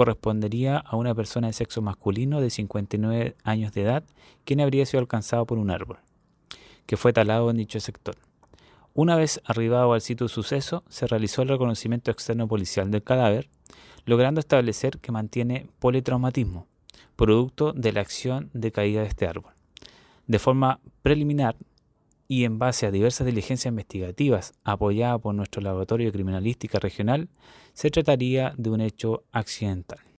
correspondería a una persona de sexo masculino de 59 años de edad, quien habría sido alcanzado por un árbol, que fue talado en dicho sector. Una vez arribado al sitio de suceso, se realizó el reconocimiento externo policial del cadáver, logrando establecer que mantiene politraumatismo, producto de la acción de caída de este árbol. De forma preliminar y en base a diversas diligencias investigativas apoyadas por nuestro Laboratorio de Criminalística Regional, se trataría de un hecho accidental.